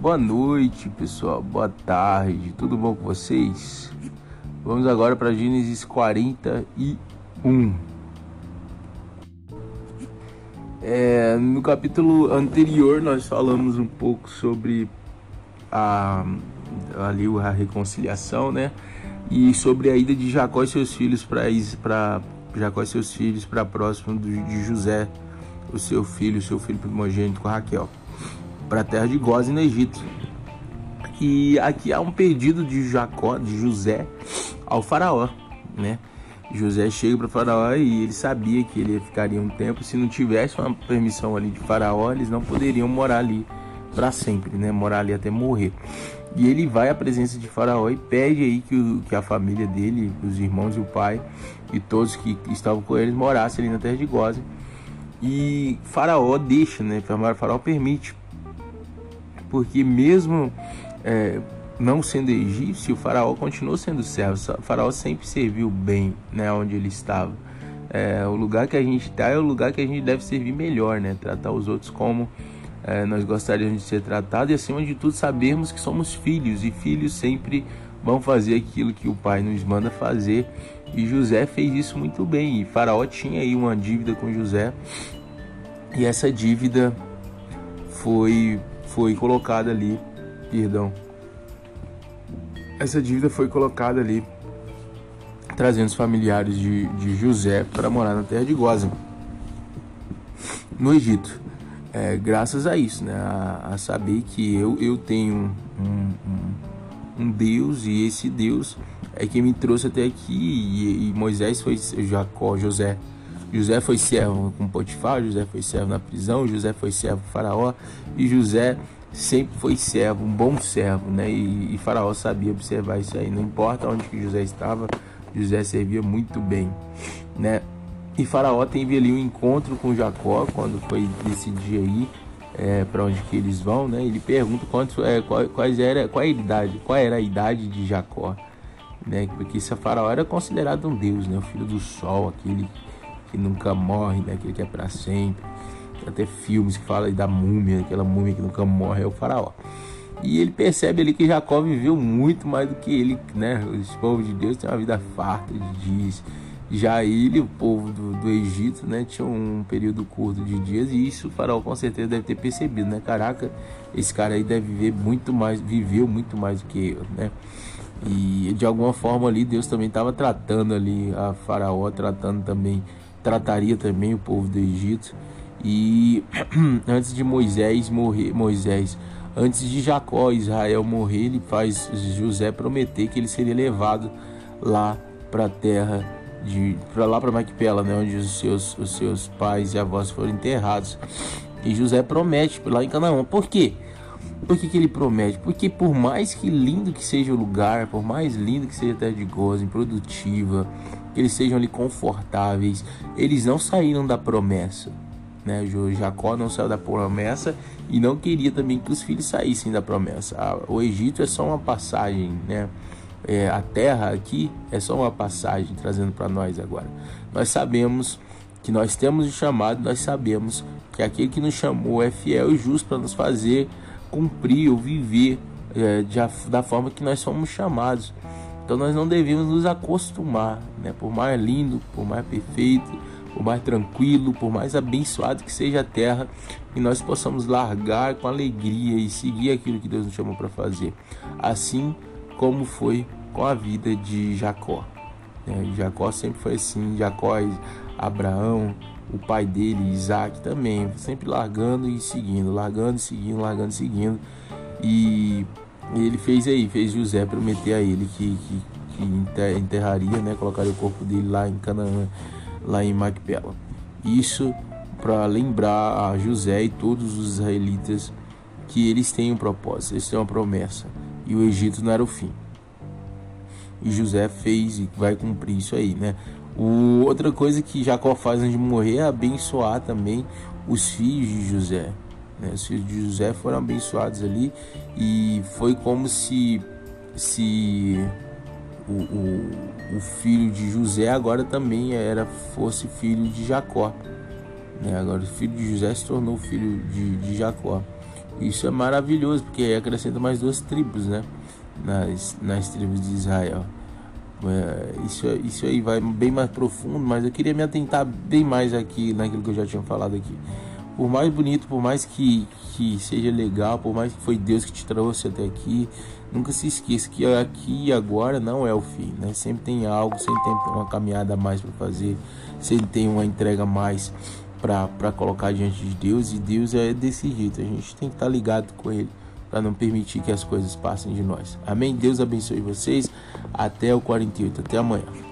Boa noite, pessoal. Boa tarde. Tudo bom com vocês? Vamos agora para Gênesis 41. É, no capítulo anterior nós falamos um pouco sobre a ali a reconciliação, né? E sobre a ida de Jacó e seus filhos para Jacó e seus filhos para próximo de José, o seu filho, o seu filho primogênito com Raquel para a terra de Goze no Egito. E aqui há um pedido de Jacó, de José, ao faraó, né? José chega para faraó e ele sabia que ele ficaria um tempo. Se não tivesse uma permissão ali de faraó, eles não poderiam morar ali para sempre, né? Morar ali até morrer. E ele vai à presença de faraó e pede aí que, o, que a família dele, os irmãos e o pai e todos que estavam com eles morassem ali na terra de Goze. E faraó deixa, né? Faraó permite porque mesmo é, não sendo egípcio, o faraó continuou sendo servo. O faraó sempre serviu bem, né, onde ele estava. É, o lugar que a gente está é o lugar que a gente deve servir melhor, né? Tratar os outros como é, nós gostaríamos de ser tratados e acima de tudo sabermos que somos filhos e filhos sempre vão fazer aquilo que o pai nos manda fazer. E José fez isso muito bem. E Faraó tinha aí uma dívida com José e essa dívida foi foi colocada ali, perdão, essa dívida foi colocada ali, trazendo os familiares de, de José para morar na terra de Goza, no Egito. É, graças a isso, né, a, a, saber que eu, eu tenho um, um, um, Deus e esse Deus é que me trouxe até aqui e, e Moisés foi Jacó, José José foi servo com Potifar, José foi servo na prisão, José foi servo com Faraó e José sempre foi servo, um bom servo, né? E, e, Faraó sabia observar isso aí. Não importa onde que José estava, José servia muito bem, né? E Faraó teve ali um encontro com Jacó quando foi decidir aí é, para onde que eles vão, né? Ele pergunta quantos, é, quais era, qual, a idade, qual era a idade de Jacó, né? Porque esse Faraó era considerado um deus, né? O filho do sol, aquele que nunca morre, né? aquele que é para sempre. Tem até filmes que falam da múmia, aquela múmia que nunca morre, é o faraó. E ele percebe ali que Jacó viveu muito mais do que ele, né? Os povos de Deus têm uma vida farta de dias. Já ele, o povo do, do Egito, né, tinha um período curto de dias e isso o faraó com certeza deve ter percebido, né? Caraca, esse cara aí deve viver muito mais, viveu muito mais do que eu, né? E de alguma forma ali Deus também estava tratando ali a faraó, tratando também trataria também o povo do Egito. E antes de Moisés morrer, Moisés, antes de Jacó, Israel morrer, ele faz José prometer que ele seria levado lá para a terra de para lá para Macpela, né, onde os seus os seus pais e avós foram enterrados. E José promete lá em Canaã. Por quê? Por que, que ele promete? Porque por mais que lindo que seja o lugar, por mais lindo que seja a terra de Gozem, produtiva, que eles sejam ali confortáveis. Eles não saíram da promessa. Né? Jacó não saiu da promessa e não queria também que os filhos saíssem da promessa. O Egito é só uma passagem, né? É, a terra aqui é só uma passagem trazendo para nós agora. Nós sabemos que nós temos o chamado, nós sabemos que aquele que nos chamou é fiel e justo para nos fazer cumprir ou viver é, de, da forma que nós somos chamados. Então nós não devemos nos acostumar, né? Por mais lindo, por mais perfeito, por mais tranquilo, por mais abençoado que seja a terra, que nós possamos largar com alegria e seguir aquilo que Deus nos chamou para fazer. Assim como foi com a vida de Jacó. Né? Jacó sempre foi assim, Jacó, Abraão, o pai dele, Isaac também, sempre largando e seguindo, largando e seguindo, largando e seguindo. E e ele fez aí, fez José prometer a ele que, que, que enterraria, né, colocaria o corpo dele lá em Canaã, lá em Macpela. Isso para lembrar a José e todos os israelitas que eles têm um propósito, eles têm uma promessa. e o Egito não era o fim. E José fez e vai cumprir isso aí, né? O, outra coisa que Jacó faz antes de morrer é abençoar também os filhos de José. Né? Os filhos de José foram abençoados ali e foi como se, se o, o, o filho de José agora também era fosse filho de Jacó. Né? Agora o filho de José se tornou filho de, de Jacó. Isso é maravilhoso, porque acrescenta mais duas tribos, né? Nas, nas tribos de Israel. É, isso, isso aí vai bem mais profundo, mas eu queria me atentar bem mais aqui naquilo que eu já tinha falado aqui. Por mais bonito, por mais que, que seja legal, por mais que foi Deus que te trouxe até aqui, nunca se esqueça que aqui e agora não é o fim, né? Sempre tem algo, sempre tem uma caminhada a mais para fazer, sempre tem uma entrega a mais para colocar diante de Deus e Deus é desse jeito. A gente tem que estar tá ligado com Ele para não permitir que as coisas passem de nós. Amém? Deus abençoe vocês. Até o 48. Até amanhã.